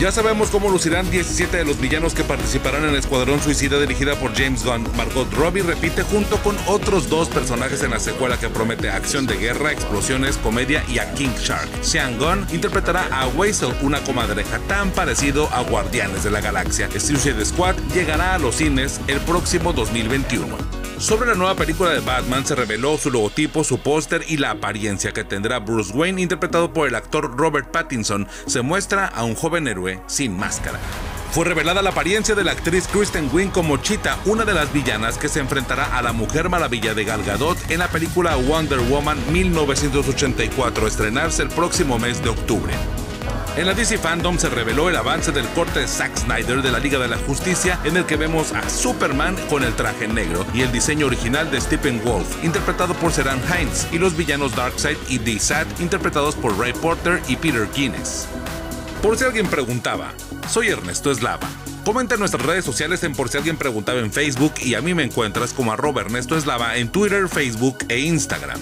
Ya sabemos cómo lucirán 17 de los villanos que participarán en el Escuadrón Suicida dirigida por James Gunn. Margot Robbie repite junto con otros dos personajes en la secuela que promete acción de guerra, explosiones, comedia y a King Shark. Sean Gunn interpretará a Weasel, una comadreja tan parecido a Guardianes de la Galaxia. Suicide Squad llegará a los cines el próximo 2021. Sobre la nueva película de Batman se reveló su logotipo, su póster y la apariencia que tendrá Bruce Wayne interpretado por el actor Robert Pattinson. Se muestra a un joven héroe sin máscara. Fue revelada la apariencia de la actriz Kristen Wiig como Cheetah, una de las villanas que se enfrentará a la Mujer Maravilla de Gal Gadot en la película Wonder Woman 1984, estrenarse el próximo mes de octubre. En la DC Fandom se reveló el avance del corte de Zack Snyder de la Liga de la Justicia, en el que vemos a Superman con el traje negro y el diseño original de Stephen Wolf, interpretado por Seran Hines, y los villanos Darkseid y D-Sat, interpretados por Ray Porter y Peter Guinness. Por si alguien preguntaba, soy Ernesto Eslava. Comenta en nuestras redes sociales en por si alguien preguntaba en Facebook y a mí me encuentras como arroba Ernesto Eslava en Twitter, Facebook e Instagram.